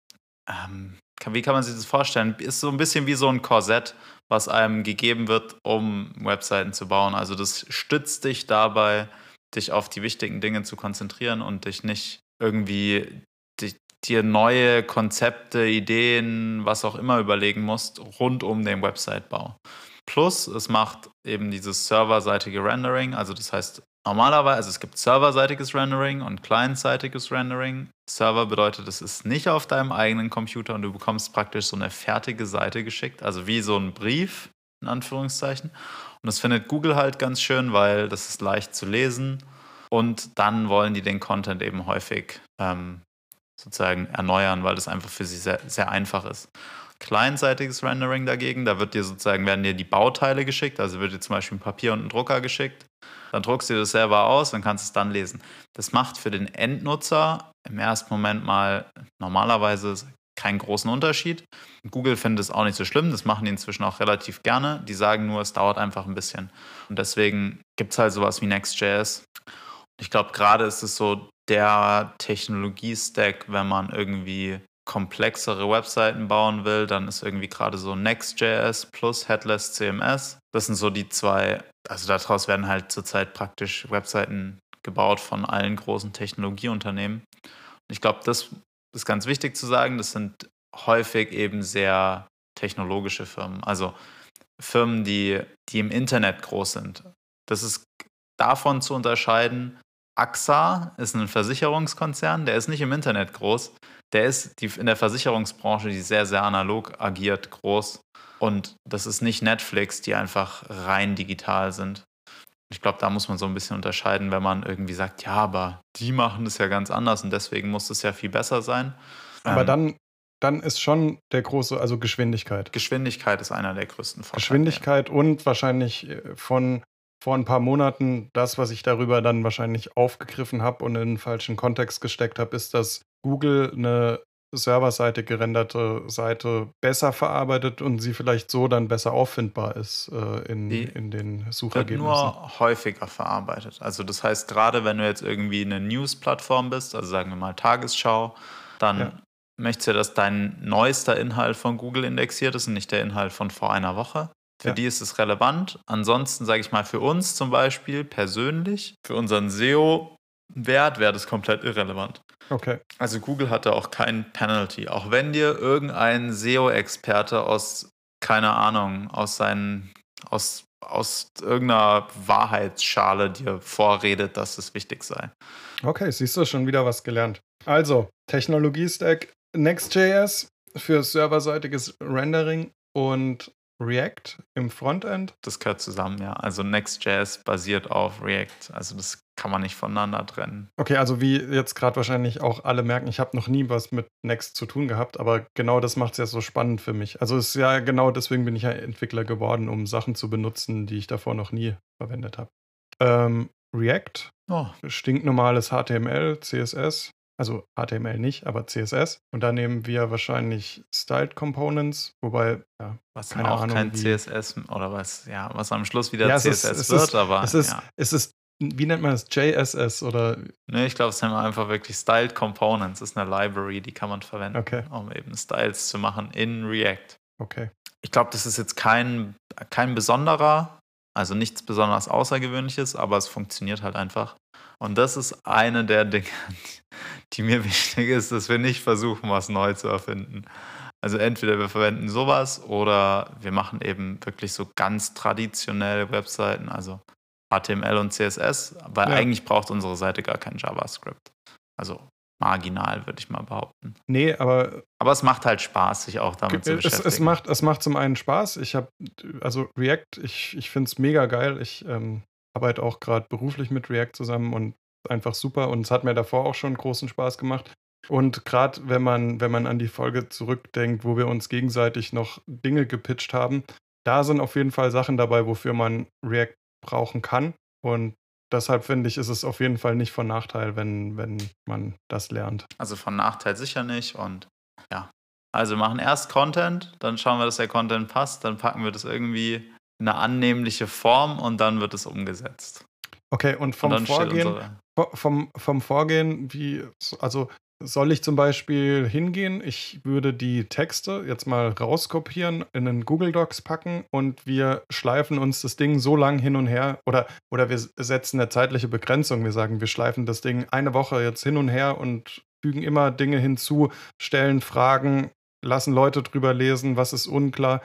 ähm, wie kann man sich das vorstellen? Ist so ein bisschen wie so ein Korsett, was einem gegeben wird, um Webseiten zu bauen. Also das stützt dich dabei, dich auf die wichtigen Dinge zu konzentrieren und dich nicht irgendwie dich, dir neue Konzepte, Ideen, was auch immer überlegen musst, rund um den Website-Bau. Plus, es macht eben dieses serverseitige Rendering, also das heißt, normalerweise, also es gibt serverseitiges Rendering und clientseitiges Rendering. Server bedeutet, es ist nicht auf deinem eigenen Computer und du bekommst praktisch so eine fertige Seite geschickt, also wie so ein Brief, in Anführungszeichen. Und das findet Google halt ganz schön, weil das ist leicht zu lesen und dann wollen die den Content eben häufig ähm, sozusagen erneuern, weil das einfach für sie sehr, sehr einfach ist. Clientseitiges Rendering dagegen, da wird dir sozusagen, werden dir die Bauteile geschickt, also wird dir zum Beispiel ein Papier und ein Drucker geschickt. Dann druckst du das selber aus und kannst es dann lesen. Das macht für den Endnutzer im ersten Moment mal normalerweise keinen großen Unterschied. Google findet es auch nicht so schlimm, das machen die inzwischen auch relativ gerne. Die sagen nur, es dauert einfach ein bisschen. Und deswegen gibt es halt sowas wie Next.js. Ich glaube, gerade ist es so der Technologie-Stack, wenn man irgendwie komplexere Webseiten bauen will, dann ist irgendwie gerade so Next.js plus Headless CMS. Das sind so die zwei, also daraus werden halt zurzeit praktisch Webseiten gebaut von allen großen Technologieunternehmen. Und ich glaube, das ist ganz wichtig zu sagen, das sind häufig eben sehr technologische Firmen. Also Firmen, die, die im Internet groß sind. Das ist davon zu unterscheiden. AXA ist ein Versicherungskonzern, der ist nicht im Internet groß, der ist die, in der Versicherungsbranche, die sehr, sehr analog agiert, groß. Und das ist nicht Netflix, die einfach rein digital sind. Ich glaube, da muss man so ein bisschen unterscheiden, wenn man irgendwie sagt, ja, aber die machen das ja ganz anders und deswegen muss es ja viel besser sein. Aber Ähm, dann, dann ist schon der große, also Geschwindigkeit. Geschwindigkeit ist einer der größten Vorteile. Geschwindigkeit und wahrscheinlich äh, von vor ein paar Monaten das, was ich darüber dann wahrscheinlich aufgegriffen habe und in einen falschen Kontext gesteckt habe, ist, dass Google eine serverseitig gerenderte Seite besser verarbeitet und sie vielleicht so dann besser auffindbar ist äh, in, Die in den wird Suchergebnissen. nur häufiger verarbeitet. Also das heißt, gerade wenn du jetzt irgendwie eine News-Plattform bist, also sagen wir mal Tagesschau, dann Ja. möchtest du, dass dein neuester Inhalt von Google indexiert ist und nicht der Inhalt von vor einer Woche. Für Ja. die ist es relevant. Ansonsten sage ich mal, für uns zum Beispiel persönlich, für unseren SEO-Wert wäre das komplett irrelevant. Okay. Also Google hatte auch kein Penalty. Auch wenn dir irgendein SEO-Experte aus, keine Ahnung, aus seinen, aus aus irgendeiner Wahrheitsschale dir vorredet, dass es wichtig sei. Okay, siehst du schon wieder was gelernt. Also, Technologie-Stack Next.js für serverseitiges Rendering und React im Frontend. Das gehört zusammen, ja. Also Next.js basiert auf React. Also das kann man nicht voneinander trennen. Okay, also wie jetzt gerade wahrscheinlich auch alle merken, ich habe noch nie was mit Next zu tun gehabt, aber genau das macht es ja so spannend für mich. Also es ist ja genau deswegen bin ich ja Entwickler geworden, um Sachen zu benutzen, die ich davor noch nie verwendet habe. Ähm, React, Oh, stinknormales HTML, CSS, also HTML nicht, aber CSS. Und da nehmen wir wahrscheinlich Styled Components, wobei, ja, was Keine auch Ahnung, kein wie- CSS oder was, ja, was am Schluss wieder Ja, ist- CSS es wird, ist- aber es ist, ja. es ist, wie nennt man das? JSS oder, Nee, ich glaube, es sind einfach wirklich Styled Components. Das ist eine Library, die kann man verwenden, Okay. um eben Styles zu machen in React. okay. Ich glaube, das ist jetzt kein, kein besonderer, also nichts besonders Außergewöhnliches, aber es funktioniert halt einfach. Und das ist eine der Dinge, die mir wichtig ist, dass wir nicht versuchen, was neu zu erfinden. Also entweder wir verwenden sowas oder wir machen eben wirklich so ganz traditionelle Webseiten, also HTML und CSS, weil Ja. eigentlich braucht unsere Seite gar kein JavaScript. Also marginal, würde ich mal behaupten. Nee, aber Aber es macht halt Spaß, sich auch damit zu es, beschäftigen. es, macht, es macht zum einen Spaß. Ich habe, also React, ich, ich finde es mega geil. Ich ähm, arbeite auch gerade beruflich mit React zusammen und einfach super. Und es hat mir davor auch schon großen Spaß gemacht. Und gerade wenn man, wenn man an die Folge zurückdenkt, wo wir uns gegenseitig noch Dinge gepitcht haben, da sind auf jeden Fall Sachen dabei, wofür man React brauchen kann. Und deshalb finde ich, ist es auf jeden Fall nicht von Nachteil, wenn, wenn man das lernt. Also von Nachteil sicher nicht. Und ja. Also wir machen erst Content, dann schauen wir, dass der Content passt, dann packen wir das irgendwie eine annehmliche Form und dann wird es umgesetzt. Okay, und Und vom steht Vorgehen, Vom, vom Vorgehen, wie, also soll ich zum Beispiel hingehen, ich würde die Texte jetzt mal rauskopieren, in einen Google Docs packen und wir schleifen uns das Ding so lang hin und her oder, oder wir setzen eine zeitliche Begrenzung. Wir sagen, wir schleifen das Ding eine Woche jetzt hin und her und fügen immer Dinge hinzu, stellen Fragen, lassen Leute drüber lesen, was ist unklar.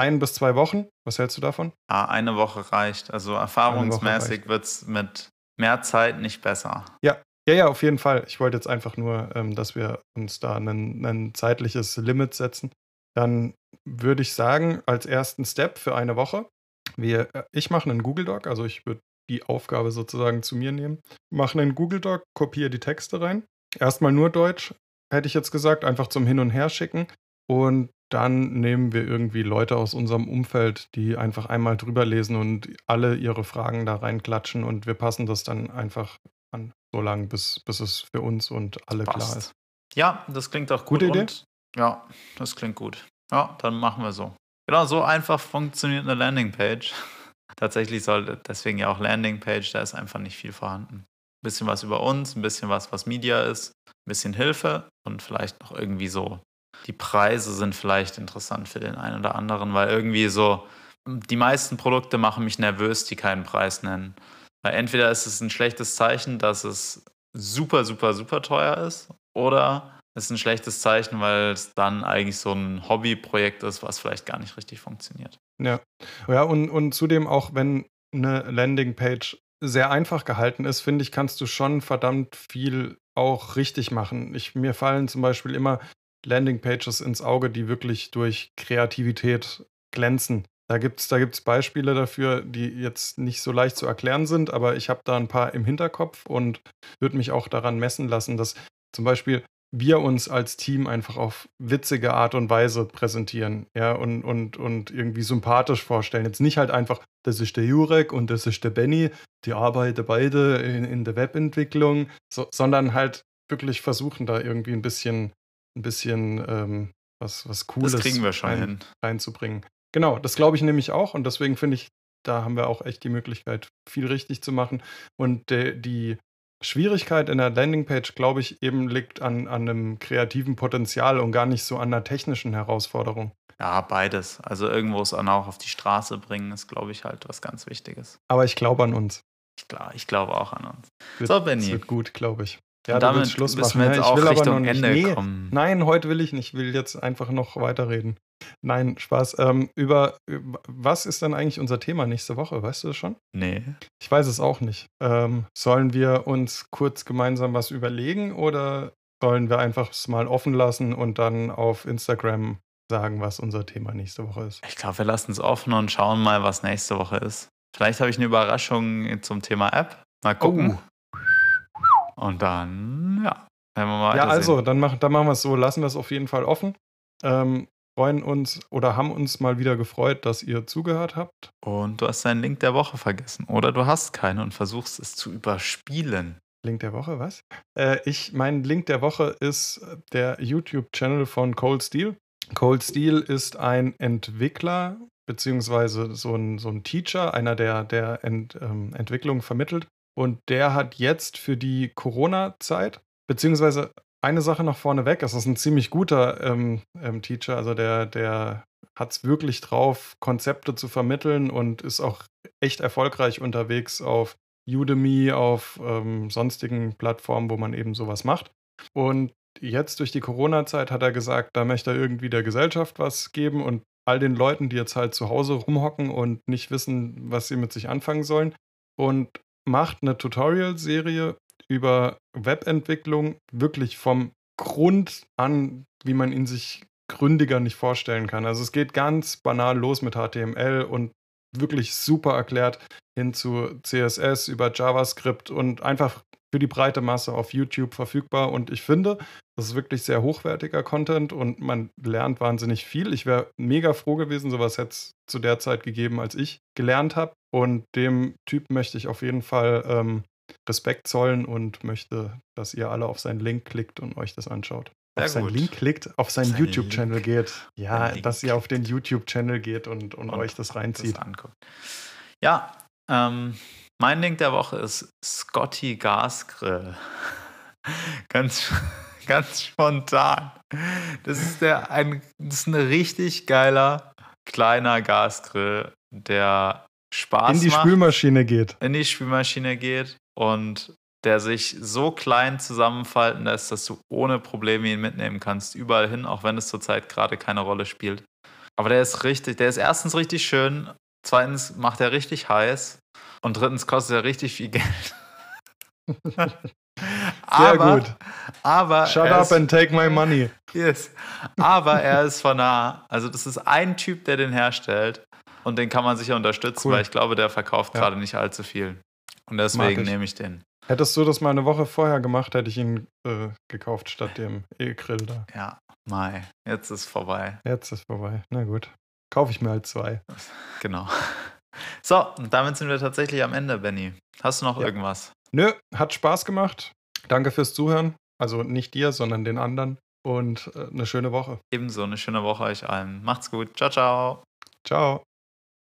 Ein bis zwei Wochen, was hältst du davon? Ja, eine Woche reicht. Also erfahrungsmäßig wird es mit mehr Zeit nicht besser. Ja, ja, auf jeden Fall. Ich wollte jetzt einfach nur, ähm, dass wir uns da ein, ein zeitliches Limit setzen. Dann würde ich sagen, als ersten Step für eine Woche, wir, äh, ich mache einen Google Doc, also ich würde die Aufgabe sozusagen zu mir nehmen, mache einen Google Doc, kopiere die Texte rein. Erstmal nur Deutsch, hätte ich jetzt gesagt, einfach zum Hin und Her schicken. Und dann nehmen wir irgendwie Leute aus unserem Umfeld, die einfach einmal drüber lesen und alle ihre Fragen da reinklatschen und wir passen das dann einfach an, so lange, bis, bis es für uns und alle klar Passt. ist. Ja, das klingt auch gut. Gute Idee? Und, ja, das klingt gut. Ja, dann machen wir so. Genau, so einfach funktioniert eine Landingpage. Tatsächlich sollte deswegen ja auch Landingpage, da ist einfach nicht viel vorhanden. Ein bisschen was über uns, ein bisschen was, was Media ist, ein bisschen Hilfe und vielleicht noch irgendwie so. Die Preise sind vielleicht interessant für den einen oder anderen, weil irgendwie so, die meisten Produkte machen mich nervös, die keinen Preis nennen. Weil entweder ist es ein schlechtes Zeichen, dass es super, super, super teuer ist, oder es ist ein schlechtes Zeichen, weil es dann eigentlich so ein Hobbyprojekt ist, was vielleicht gar nicht richtig funktioniert. Ja, ja und, und zudem auch, wenn eine Landingpage sehr einfach gehalten ist, finde ich, kannst du schon verdammt viel auch richtig machen. Ich, mir fallen zum Beispiel immer Landingpages ins Auge, die wirklich durch Kreativität glänzen. Da gibt es da gibt's Beispiele dafür, die jetzt nicht so leicht zu erklären sind, aber ich habe da ein paar im Hinterkopf und würde mich auch daran messen lassen, dass zum Beispiel wir uns als Team einfach auf witzige Art und Weise präsentieren, ja, und, und, und irgendwie sympathisch vorstellen. Jetzt nicht halt einfach, das ist der Jurek und das ist der Benny, die arbeiten beide in, in der Webentwicklung, so, sondern halt wirklich versuchen, da irgendwie ein bisschen, ein bisschen ähm, was, was Cooles Das kriegen wir schon rein, reinzubringen. Genau, das glaube ich nämlich auch und deswegen finde ich, da haben wir auch echt die Möglichkeit, viel richtig zu machen. Und der, die Schwierigkeit in der Landingpage, glaube ich, eben liegt an, an einem kreativen Potenzial und gar nicht so an einer technischen Herausforderung. Ja, beides. Also irgendwo es auch auf die Straße bringen, ist, glaube ich, halt was ganz Wichtiges. Aber ich glaube an uns. Ich, glaub, ich glaube auch an uns. Wird, So, Es Benny, wird gut, glaube ich. Ja, Und damit Schluss müssen machen. wir jetzt auch ich will aber Richtung. Ende Nee, kommen. Nein, heute will ich nicht. Ich will jetzt einfach noch weiterreden. Nein, Spaß. Ähm, über, über was ist dann eigentlich unser Thema nächste Woche? Weißt du das schon? Nee. Ich weiß es auch nicht. Ähm, sollen wir uns kurz gemeinsam was überlegen oder sollen wir einfach es mal offen lassen und dann auf Instagram sagen, was unser Thema nächste Woche ist? Ich glaube, wir lassen es offen und schauen mal, was nächste Woche ist. Vielleicht habe ich eine Überraschung zum Thema App. Mal gucken. Und dann, ja, werden wir mal Ja, also, dann, mach, dann machen wir es so. Lassen wir es auf jeden Fall offen. Ähm, freuen uns oder haben uns mal wieder gefreut, dass ihr zugehört habt. Und du hast deinen Link der Woche vergessen. Oder du hast keinen und versuchst es zu überspielen. Link der Woche, was? Äh, ich, mein Link der Woche ist der YouTube-Channel von Cold Steel. Cold Steel ist ein Entwickler, beziehungsweise so ein, so ein Teacher, einer, der, der Ent, ähm, Entwicklung vermittelt. Und der hat jetzt für die Corona-Zeit, beziehungsweise eine Sache noch vorneweg, es ist ein ziemlich guter ähm, ähm, Teacher, also der, der hat es wirklich drauf, Konzepte zu vermitteln und ist auch echt erfolgreich unterwegs auf Udemy, auf ähm, sonstigen Plattformen, wo man eben sowas macht. Und jetzt durch die Corona-Zeit hat er gesagt, da möchte er irgendwie der Gesellschaft was geben und all den Leuten, die jetzt halt zu Hause rumhocken und nicht wissen, was sie mit sich anfangen sollen. Und macht eine Tutorial-Serie über Webentwicklung wirklich vom Grund an, wie man ihn sich gründiger nicht vorstellen kann. Also es geht ganz banal los mit HTML und wirklich super erklärt hin zu CSS über JavaScript und einfach für die breite Masse auf YouTube verfügbar. Und ich finde, das ist wirklich sehr hochwertiger Content und man lernt wahnsinnig viel. Ich wäre mega froh gewesen, sowas hätte es zu der Zeit gegeben, als ich gelernt habe. Und dem Typ möchte ich auf jeden Fall ähm, Respekt zollen und möchte, dass ihr alle auf seinen Link klickt und euch das anschaut. Sehr auf seinen gut. Link klickt, auf seinen Sein YouTube-Channel geht. Ja, dass ihr auf den YouTube-Channel geht und, und, Und euch das reinzieht. das anguckt. Ja, ähm, mein Link der Woche ist Scotty Gasgrill. ganz, ganz spontan. Das ist, der, ein, das ist ein richtig geiler kleiner Gasgrill, der Spaß In die macht, Spülmaschine geht. in die Spülmaschine geht und der sich so klein zusammenfalten lässt, dass du ohne Probleme ihn mitnehmen kannst, überall hin, auch wenn es zurzeit gerade keine Rolle spielt. Aber der ist richtig, der ist erstens richtig schön, zweitens macht er richtig heiß und drittens kostet er richtig viel Geld. Sehr aber, gut. aber Shut up ist, and take my money. yes. aber er ist von nah. Also das ist ein Typ, der den herstellt und den kann man sicher unterstützen, Cool. weil ich glaube, der verkauft Ja. gerade nicht allzu viel. Und deswegen ich. nehme ich den. Hättest du das mal eine Woche vorher gemacht, hätte ich ihn äh, gekauft statt dem E-Grill da. Ja, Mai, jetzt ist vorbei. Jetzt ist vorbei. Na gut. Kaufe ich mir halt zwei. Genau. So, und damit sind wir tatsächlich am Ende, Benny. Hast du noch Ja. irgendwas? Nö, hat Spaß gemacht. Danke fürs Zuhören. Also nicht dir, sondern den anderen. Und äh, eine schöne Woche. Ebenso eine schöne Woche euch allen. Macht's gut. Ciao, ciao. Ciao.